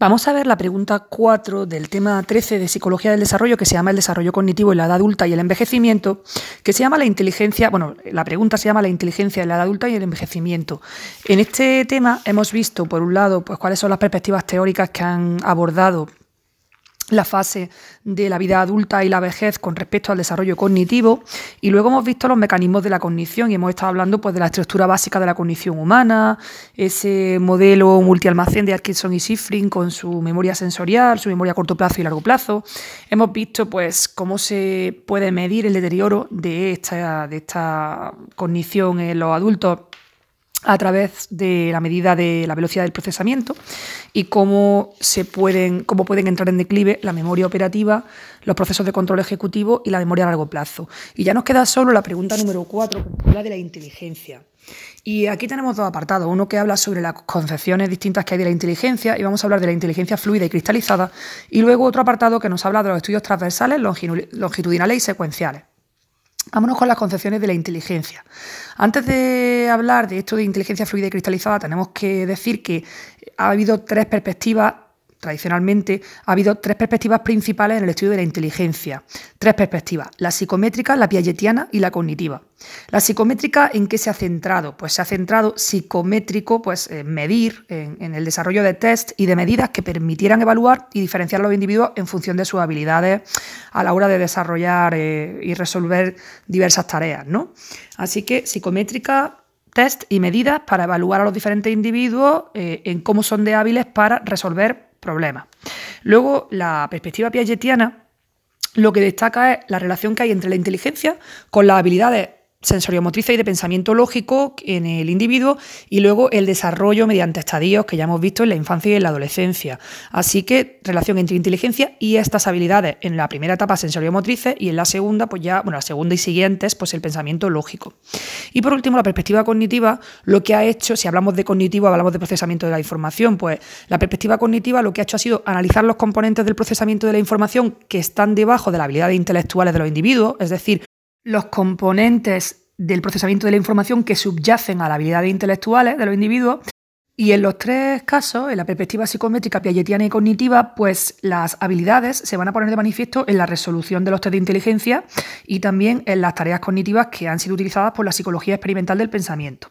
Vamos a ver la pregunta 4 del tema 13 de Psicología del Desarrollo, que se llama el desarrollo cognitivo en la edad adulta y el envejecimiento, que se llama la inteligencia, bueno, la pregunta se llama la inteligencia en la edad adulta y el envejecimiento. En este tema hemos visto, por un lado, pues cuáles son las perspectivas teóricas que han abordado la fase de la vida adulta y la vejez con respecto al desarrollo cognitivo y luego hemos visto los mecanismos de la cognición y hemos estado hablando pues de la estructura básica de la cognición humana, ese modelo multialmacén de Atkinson y Sifrin con su memoria sensorial, su memoria a corto plazo y largo plazo. Hemos visto pues cómo se puede medir el deterioro de esta, de esta cognición en los adultos a través de la medida de la velocidad del procesamiento y cómo, se pueden, cómo pueden entrar en declive la memoria operativa, los procesos de control ejecutivo y la memoria a largo plazo. Y ya nos queda solo la pregunta número cuatro, que habla de la inteligencia. Y aquí tenemos dos apartados, uno que habla sobre las concepciones distintas que hay de la inteligencia y vamos a hablar de la inteligencia fluida y cristalizada, y luego otro apartado que nos habla de los estudios transversales, longitudinales y secuenciales. Vámonos con las concepciones de la inteligencia. Antes de hablar de esto de inteligencia fluida y cristalizada, tenemos que decir que ha habido tres perspectivas tradicionalmente ha habido tres perspectivas principales en el estudio de la inteligencia. Tres perspectivas, la psicométrica, la piagetiana y la cognitiva. La psicométrica, ¿en qué se ha centrado? Pues se ha centrado psicométrico, pues en medir, en, el desarrollo de test y de medidas que permitieran evaluar y diferenciar a los individuos en función de sus habilidades a la hora de desarrollar eh, y resolver diversas tareas, ¿no? Así que psicométrica, test y medidas para evaluar a los diferentes individuos eh, en cómo son de hábiles para resolver problemas. Luego, la perspectiva piagetiana lo que destaca es la relación que hay entre la inteligencia con las habilidades sensoriomotrices y de pensamiento lógico en el individuo y luego el desarrollo mediante estadios que ya hemos visto en la infancia y en la adolescencia. Así que relación entre inteligencia y estas habilidades en la primera etapa sensoriomotrices y en la segunda, pues ya, bueno, la segunda y siguientes, pues el pensamiento lógico. Y por último, la perspectiva cognitiva, lo que ha hecho, si hablamos de cognitivo, hablamos de procesamiento de la información, pues la perspectiva cognitiva lo que ha hecho ha sido analizar los componentes del procesamiento de la información que están debajo de las habilidades intelectuales de los individuos, es decir, los componentes del procesamiento de la información que subyacen a las habilidades intelectuales de los individuos. Y en los tres casos, en la perspectiva psicométrica, piagetiana y cognitiva, pues las habilidades se van a poner de manifiesto en la resolución de los test de inteligencia y también en las tareas cognitivas que han sido utilizadas por la psicología experimental del pensamiento.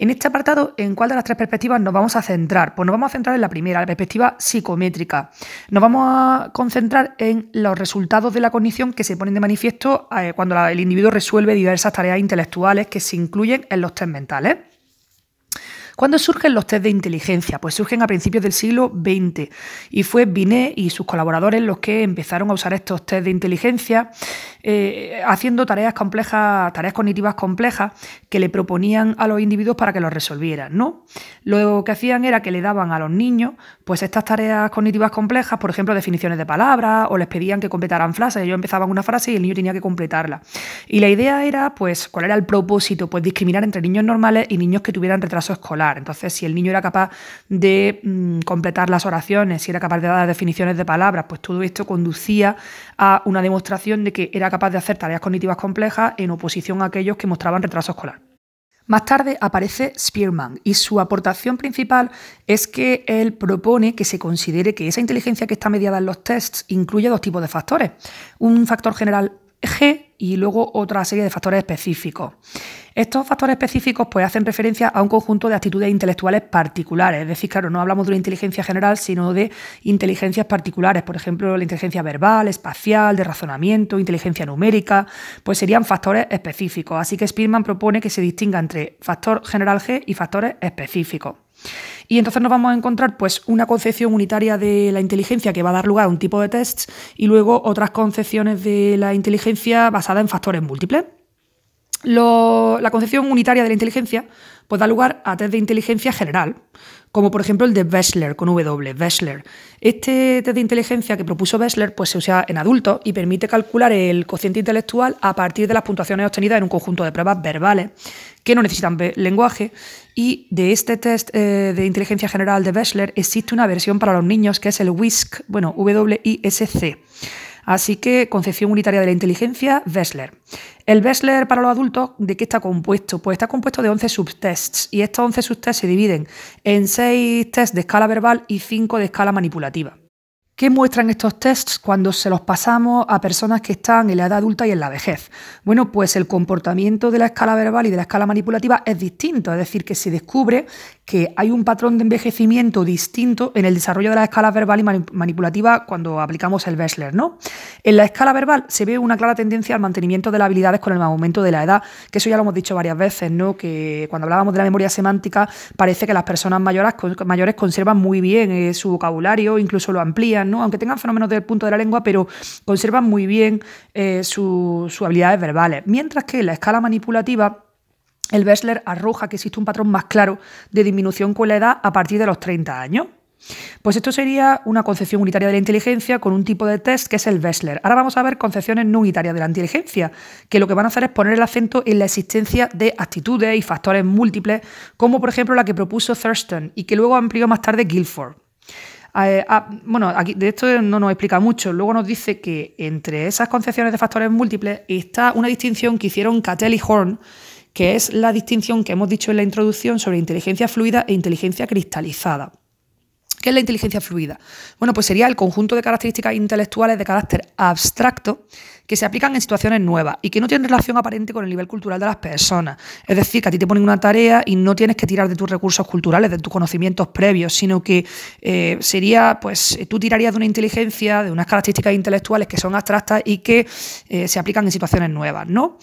En este apartado, ¿en cuál de las tres perspectivas nos vamos a centrar? Pues nos vamos a centrar en la primera, la perspectiva psicométrica. Nos vamos a concentrar en los resultados de la cognición que se ponen de manifiesto eh, cuando el individuo resuelve diversas tareas intelectuales que se incluyen en los test mentales. ¿Cuándo surgen los test de inteligencia? Pues surgen a principios del siglo XX y fue Binet y sus colaboradores los que empezaron a usar estos test de inteligencia eh, haciendo tareas complejas, tareas cognitivas complejas que le proponían a los individuos para que los resolvieran, ¿no? Lo que hacían era que le daban a los niños pues estas tareas cognitivas complejas, por ejemplo, definiciones de palabras o les pedían que completaran frases, ellos empezaban una frase y el niño tenía que completarla. Y la idea era, pues, ¿cuál era el propósito? Pues discriminar entre niños normales y niños que tuvieran retraso escolar. Entonces, si el niño era capaz de mm, completar las oraciones, si era capaz de dar definiciones de palabras, pues todo esto conducía a una demostración de que era capaz de hacer tareas cognitivas complejas en oposición a aquellos que mostraban retraso escolar. Más tarde aparece Spearman y su aportación principal es que él propone que se considere que esa inteligencia que está mediada en los tests incluye dos tipos de factores. Un factor general G y luego otra serie de factores específicos. Estos factores específicos pues, hacen referencia a un conjunto de actitudes intelectuales particulares, es decir, claro, no hablamos de una inteligencia general, sino de inteligencias particulares, por ejemplo, la inteligencia verbal, espacial, de razonamiento, inteligencia numérica, pues serían factores específicos. Así que Spearman propone que se distinga entre factor general G y factores específicos. Y entonces nos vamos a encontrar pues, una concepción unitaria de la inteligencia que va a dar lugar a un tipo de tests y luego otras concepciones de la inteligencia basada en factores múltiples. La concepción unitaria de la inteligencia pues, da lugar a test de inteligencia general, como por ejemplo el de Wechsler, con W, Wechsler. Este test de inteligencia que propuso Wechsler pues, se usa en adultos y permite calcular el cociente intelectual a partir de las puntuaciones obtenidas en un conjunto de pruebas verbales que no necesitan lenguaje. Y de este test eh, de inteligencia general de Wechsler existe una versión para los niños que es el WISC, bueno, W-I-S-C. Así que concepción unitaria de la inteligencia, Wessler. El Wessler para los adultos, ¿de qué está compuesto? Pues está compuesto de 11 subtests y estos 11 subtests se dividen en 6 tests de escala verbal y 5 de escala manipulativa. ¿Qué muestran estos tests cuando se los pasamos a personas que están en la edad adulta y en la vejez? Bueno, pues el comportamiento de la escala verbal y de la escala manipulativa es distinto, es decir, que se descubre que hay un patrón de envejecimiento distinto en el desarrollo de la escala verbal y manipulativa cuando aplicamos el Wessler, ¿no? En la escala verbal se ve una clara tendencia al mantenimiento de las habilidades con el aumento de la edad, que eso ya lo hemos dicho varias veces, ¿no? Que cuando hablábamos de la memoria semántica parece que las personas mayores, mayores conservan muy bien eh, su vocabulario, incluso lo amplían, Aunque tengan fenómenos del punto de la lengua, pero conservan muy bien eh, sus habilidades verbales. Mientras que en la escala manipulativa el Wessler arroja que existe un patrón más claro de disminución con la edad a partir de los 30 años. Pues esto sería una concepción unitaria de la inteligencia con un tipo de test que es el Wessler. Ahora vamos a ver concepciones no unitarias de la inteligencia, que lo que van a hacer es poner el acento en la existencia de actitudes y factores múltiples, como por ejemplo la que propuso Thurston y que luego amplió más tarde Guilford. Eh, bueno, aquí de esto no nos explica mucho. Luego nos dice que entre esas concepciones de factores múltiples está una distinción que hicieron Cattell y Horn que es la distinción que hemos dicho en la introducción sobre inteligencia fluida e inteligencia cristalizada. ¿Qué es la inteligencia fluida? Bueno, pues sería el conjunto de características intelectuales de carácter abstracto que se aplican en situaciones nuevas y que no tienen relación aparente con el nivel cultural de las personas. Es decir, que a ti te ponen una tarea y no tienes que tirar de tus recursos culturales, de tus conocimientos previos, sino que eh, sería, pues, tú tirarías de una inteligencia, de unas características intelectuales que son abstractas y que eh, se aplican en situaciones nuevas, ¿no?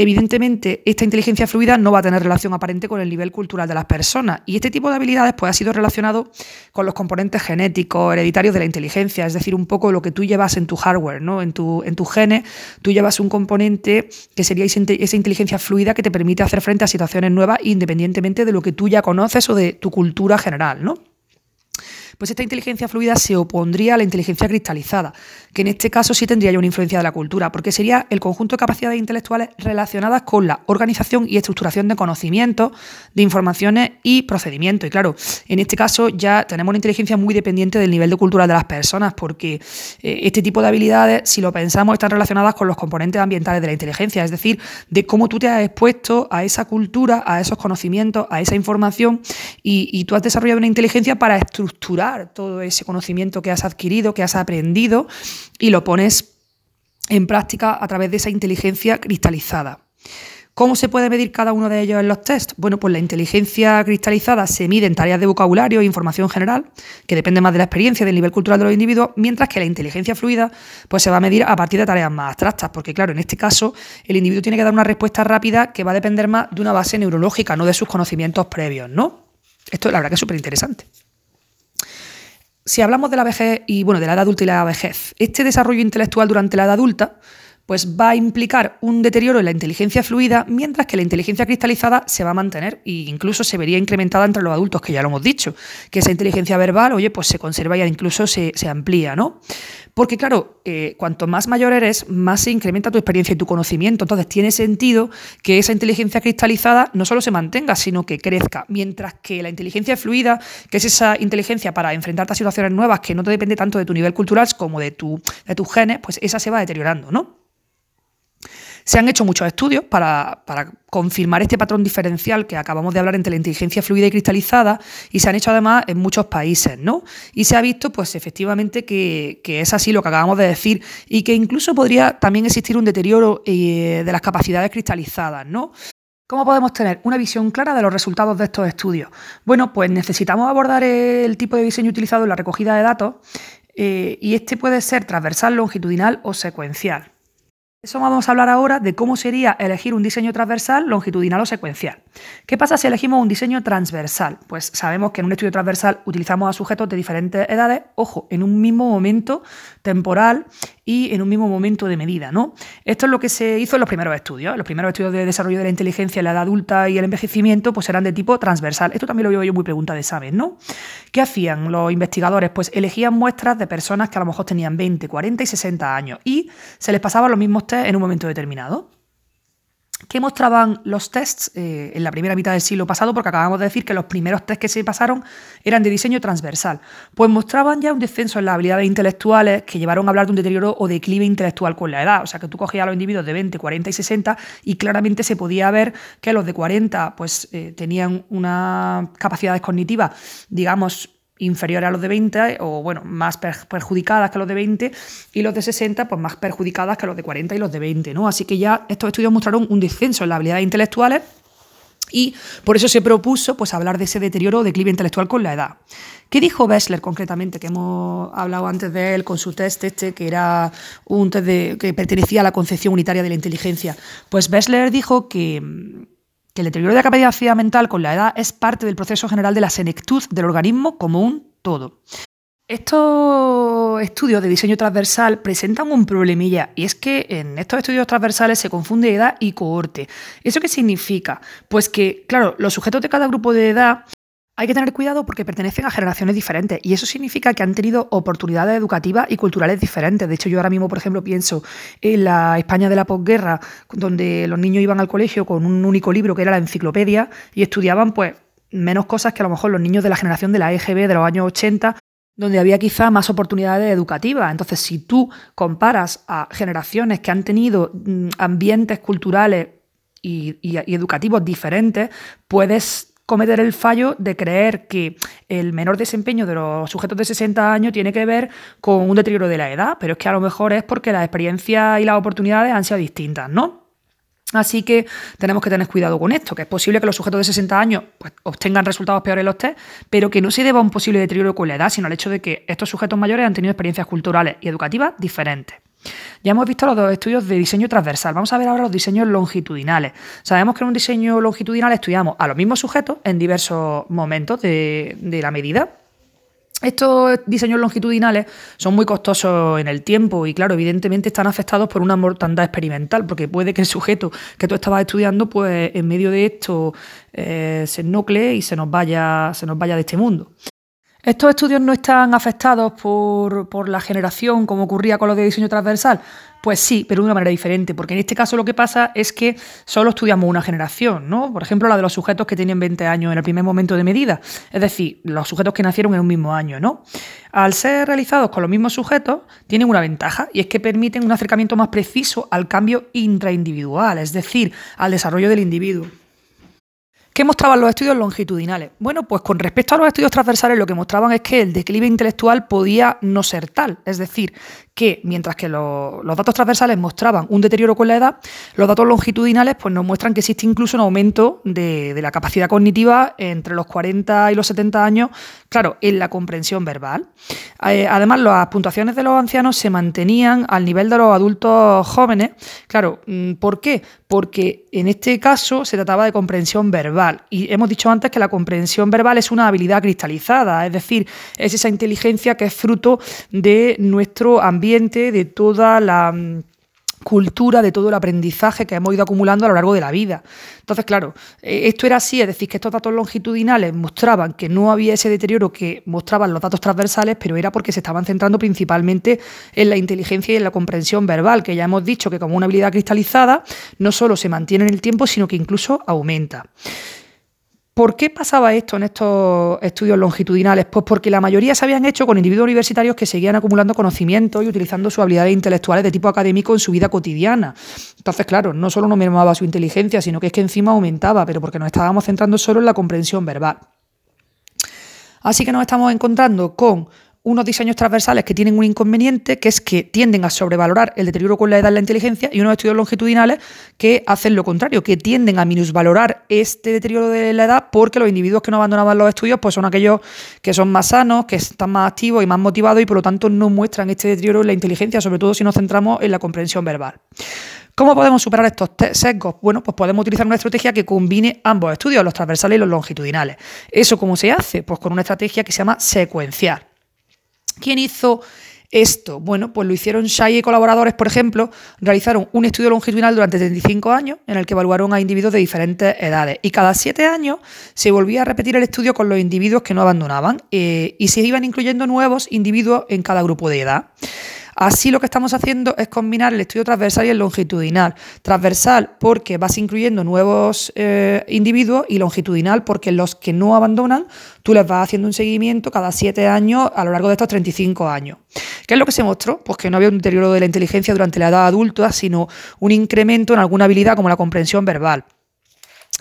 Evidentemente, esta inteligencia fluida no va a tener relación aparente con el nivel cultural de las personas y este tipo de habilidades pues, ha sido relacionado con los componentes genéticos, hereditarios de la inteligencia, es decir, un poco lo que tú llevas en tu hardware, ¿no? en, tu, en tus genes, tú llevas un componente que sería esa inteligencia fluida que te permite hacer frente a situaciones nuevas independientemente de lo que tú ya conoces o de tu cultura general. ¿no? Pues esta inteligencia fluida se opondría a la inteligencia cristalizada, que en este caso sí tendría ya una influencia de la cultura, porque sería el conjunto de capacidades intelectuales relacionadas con la organización y estructuración de conocimientos, de informaciones y procedimientos. Y claro, en este caso ya tenemos una inteligencia muy dependiente del nivel de cultura de las personas, porque eh, este tipo de habilidades, si lo pensamos, están relacionadas con los componentes ambientales de la inteligencia, es decir, de cómo tú te has expuesto a esa cultura, a esos conocimientos, a esa información, y, y tú has desarrollado una inteligencia para estructurar todo ese conocimiento que has adquirido, que has aprendido, y lo pones en práctica a través de esa inteligencia cristalizada. ¿Cómo se puede medir cada uno de ellos en los tests? Bueno, pues la inteligencia cristalizada se mide en tareas de vocabulario e información general, que depende más de la experiencia del nivel cultural de los individuos, mientras que la inteligencia fluida pues se va a medir a partir de tareas más abstractas, porque claro, en este caso el individuo tiene que dar una respuesta rápida que va a depender más de una base neurológica, no de sus conocimientos previos, ¿no? Esto la verdad que es súper interesante si hablamos de la vejez y bueno, de la edad adulta y la vejez, este desarrollo intelectual durante la edad adulta pues va a implicar un deterioro en la inteligencia fluida, mientras que la inteligencia cristalizada se va a mantener e incluso se vería incrementada entre los adultos, que ya lo hemos dicho, que esa inteligencia verbal, oye, pues se conserva y incluso se, amplía, ¿no? Porque claro, eh, cuanto más mayor eres, más se incrementa tu experiencia y tu conocimiento, entonces tiene sentido que esa inteligencia cristalizada no solo se mantenga, sino que crezca, mientras que la inteligencia fluida, que es esa inteligencia para enfrentarte a situaciones nuevas que no te depende tanto de tu nivel cultural como de, tu, de tus genes, pues esa se va deteriorando, ¿no? Se han hecho muchos estudios para, confirmar este patrón diferencial que acabamos de hablar entre la inteligencia fluida y cristalizada y se han hecho además en muchos países, ¿no? Y se ha visto, pues efectivamente, que, es así lo que acabamos de decir y que incluso podría también existir un deterioro eh, de las capacidades cristalizadas, ¿no? ¿Cómo podemos tener una visión clara de los resultados de estos estudios? Bueno, pues necesitamos abordar el tipo de diseño utilizado en la recogida de datos eh, y este puede ser transversal, longitudinal o secuencial. Eso vamos a hablar ahora de cómo sería elegir un diseño transversal, longitudinal o secuencial. ¿Qué pasa si elegimos un diseño transversal? Pues sabemos que en un estudio transversal utilizamos a sujetos de diferentes edades, ojo, en un mismo momento temporal y en un mismo momento de medida, ¿no? Esto es lo que se hizo en los primeros estudios. Los primeros estudios de desarrollo de la inteligencia en la edad adulta y el envejecimiento pues eran de tipo transversal. Esto también lo veo yo muy pregunta de saber, ¿no? ¿Qué hacían los investigadores? Pues elegían muestras de personas que a lo mejor tenían 20, 40 y 60 años y se les pasaban los mismos test en un momento determinado. ¿Qué mostraban los tests eh, en la primera mitad del siglo pasado? Porque acabamos de decir que los primeros tests que se pasaron eran de diseño transversal. Pues mostraban ya un descenso en las habilidades intelectuales que llevaron a hablar de un deterioro o declive intelectual con la edad. O sea, que tú cogías a los individuos de 20, 40 y 60 y claramente se podía ver que los de 40 pues, eh, tenían unas capacidades cognitivas, digamos, inferiores a los de 20 o bueno, más perjudicadas que los de 20 y los de 60 pues más perjudicadas que los de 40 y los de 20, ¿no? Así que ya estos estudios mostraron un descenso en las habilidades intelectuales y por eso se propuso pues hablar de ese deterioro o declive intelectual con la edad. ¿Qué dijo Bessler concretamente? Que hemos hablado antes de él con su test este, que era un test que pertenecía a la concepción unitaria de la inteligencia. Pues Bessler dijo que que el deterioro de la capacidad mental con la edad es parte del proceso general de la senectud del organismo como un todo. Estos estudios de diseño transversal presentan un problemilla y es que en estos estudios transversales se confunde edad y cohorte. ¿Eso qué significa? Pues que, claro, los sujetos de cada grupo de edad hay que tener cuidado porque pertenecen a generaciones diferentes y eso significa que han tenido oportunidades educativas y culturales diferentes. De hecho, yo ahora mismo, por ejemplo, pienso en la España de la posguerra, donde los niños iban al colegio con un único libro que era la enciclopedia y estudiaban pues menos cosas que a lo mejor los niños de la generación de la EGB de los años 80 donde había quizá más oportunidades educativas. Entonces, si tú comparas a generaciones que han tenido mm, ambientes culturales y, y educativos diferentes, puedes cometer el fallo de creer que el menor desempeño de los sujetos de 60 años tiene que ver con un deterioro de la edad, pero es que a lo mejor es porque las experiencias y las oportunidades han sido distintas, ¿no? Así que tenemos que tener cuidado con esto, que es posible que los sujetos de 60 años pues, obtengan resultados peores en los test, pero que no se deba a un posible deterioro con la edad, sino al hecho de que estos sujetos mayores han tenido experiencias culturales y educativas diferentes. Ya hemos visto los dos estudios de diseño transversal. Vamos a ver ahora los diseños longitudinales. Sabemos que en un diseño longitudinal estudiamos a los mismos sujetos en diversos momentos de, la medida. Estos diseños longitudinales son muy costosos en el tiempo y, claro, evidentemente están afectados por una mortandad experimental, porque puede que el sujeto que tú estabas estudiando, pues en medio de esto eh, se nuclee y se nos vaya, se nos vaya de este mundo. ¿Estos estudios no están afectados por, la generación, como ocurría con los de diseño transversal? Pues sí, pero de una manera diferente, porque en este caso lo que pasa es que solo estudiamos una generación, ¿no? Por ejemplo, la de los sujetos que tienen 20 años en el primer momento de medida, es decir, los sujetos que nacieron en un mismo año, ¿no? Al ser realizados con los mismos sujetos, tienen una ventaja y es que permiten un acercamiento más preciso al cambio intraindividual, es decir, al desarrollo del individuo. ¿Qué mostraban los estudios longitudinales? Bueno, pues con respecto a los estudios transversales lo que mostraban es que el declive intelectual podía no ser tal, es decir, que mientras que los datos transversales mostraban un deterioro con la edad, los datos longitudinales pues, nos muestran que existe incluso un aumento de, la capacidad cognitiva entre los 40 y los 70 años, claro, en la comprensión verbal. Eh, además, las puntuaciones de los ancianos se mantenían al nivel de los adultos jóvenes. Claro, mm, ¿por qué? Porque en este caso se trataba de comprensión verbal. Y hemos dicho antes que la comprensión verbal es una habilidad cristalizada, es decir, es esa inteligencia que es fruto de nuestro ambiente, de toda la mm, cultura, de todo el aprendizaje que hemos ido acumulando a lo largo de la vida. Entonces, claro, eh, esto era así, es decir, que estos datos longitudinales mostraban que no había ese deterioro que mostraban los datos transversales, pero era porque se estaban centrando principalmente en la inteligencia y en la comprensión verbal, que ya hemos dicho que como una habilidad cristalizada no solo se mantiene en el tiempo, sino que incluso aumenta. ¿Por qué pasaba esto en estos estudios longitudinales? Pues porque la mayoría se habían hecho con individuos universitarios que seguían acumulando conocimiento y utilizando sus habilidades intelectuales de tipo académico en su vida cotidiana. Entonces, claro, no solo no mermaba su inteligencia, sino que es que encima aumentaba, pero porque nos estábamos centrando solo en la comprensión verbal. Así que nos estamos encontrando con unos diseños transversales que tienen un inconveniente, que es que tienden a sobrevalorar el deterioro con la edad en la inteligencia, y unos estudios longitudinales que hacen lo contrario, que tienden a minusvalorar este deterioro de la edad porque los individuos que no abandonaban los estudios pues son aquellos que son más sanos, que están más activos y más motivados y por lo tanto no muestran este deterioro en la inteligencia, sobre todo si nos centramos en la comprensión verbal. ¿Cómo podemos superar estos sesgos? Bueno, pues podemos utilizar una estrategia que combine ambos estudios, los transversales y los longitudinales. ¿Eso cómo se hace? Pues con una estrategia que se llama secuenciar. ¿Quién hizo esto? Bueno, pues lo hicieron Shai y colaboradores, por ejemplo, realizaron un estudio longitudinal durante 35 años en el que evaluaron a individuos de diferentes edades y cada 7 años se volvía a repetir el estudio con los individuos que no abandonaban eh, y se iban incluyendo nuevos individuos en cada grupo de edad. Así lo que estamos haciendo es combinar el estudio transversal y el longitudinal. Transversal porque vas incluyendo nuevos eh, individuos y longitudinal porque los que no abandonan, tú les vas haciendo un seguimiento cada siete años a lo largo de estos 35 años. ¿Qué es lo que se mostró? Pues que no había un deterioro de la inteligencia durante la edad adulta, sino un incremento en alguna habilidad como la comprensión verbal.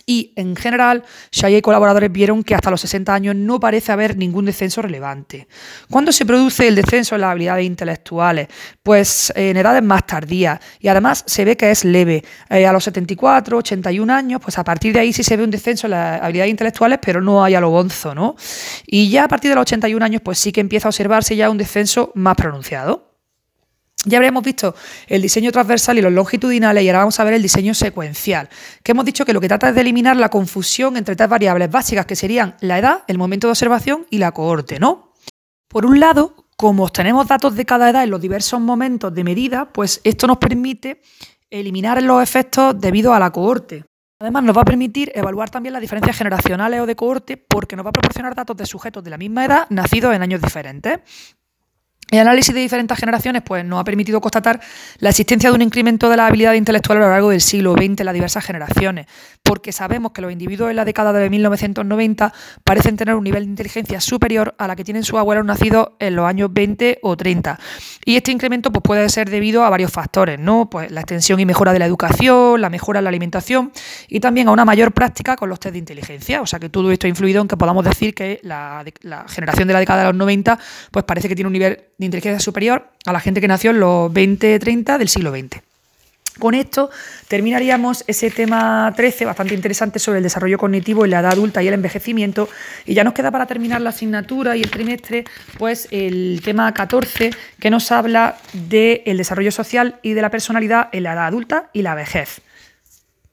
Y en general, Shaya y colaboradores vieron que hasta los 60 años no parece haber ningún descenso relevante. ¿Cuándo se produce el descenso en las habilidades intelectuales? Pues en edades más tardías y además se ve que es leve. Eh, a los 74, 81 años, pues a partir de ahí sí se ve un descenso en las habilidades intelectuales, pero no hay a lo bonzo, ¿no? Y ya a partir de los 81 años, pues sí que empieza a observarse ya un descenso más pronunciado. Ya habríamos visto el diseño transversal y los longitudinales y ahora vamos a ver el diseño secuencial, que hemos dicho que lo que trata es de eliminar la confusión entre tres variables básicas que serían la edad, el momento de observación y la cohorte, ¿no? Por un lado, como obtenemos datos de cada edad en los diversos momentos de medida, pues esto nos permite eliminar los efectos debido a la cohorte. Además, nos va a permitir evaluar también las diferencias generacionales o de cohorte porque nos va a proporcionar datos de sujetos de la misma edad nacidos en años diferentes. El análisis de diferentes generaciones pues, nos ha permitido constatar la existencia de un incremento de la habilidad intelectual a lo largo del siglo XX en las diversas generaciones, porque sabemos que los individuos en la década de 1990 parecen tener un nivel de inteligencia superior a la que tienen sus abuelos nacidos en los años 20 o 30. Y este incremento pues, puede ser debido a varios factores, ¿no? Pues la extensión y mejora de la educación, la mejora en la alimentación y también a una mayor práctica con los test de inteligencia. O sea que todo esto ha influido en que podamos decir que la, la generación de la década de los 90 pues parece que tiene un nivel de inteligencia superior a la gente que nació en los 20-30 del siglo XX. Con esto terminaríamos ese tema 13, bastante interesante, sobre el desarrollo cognitivo en la edad adulta y el envejecimiento. Y ya nos queda para terminar la asignatura y el trimestre, pues el tema 14, que nos habla del desarrollo social y de la personalidad en la edad adulta y la vejez.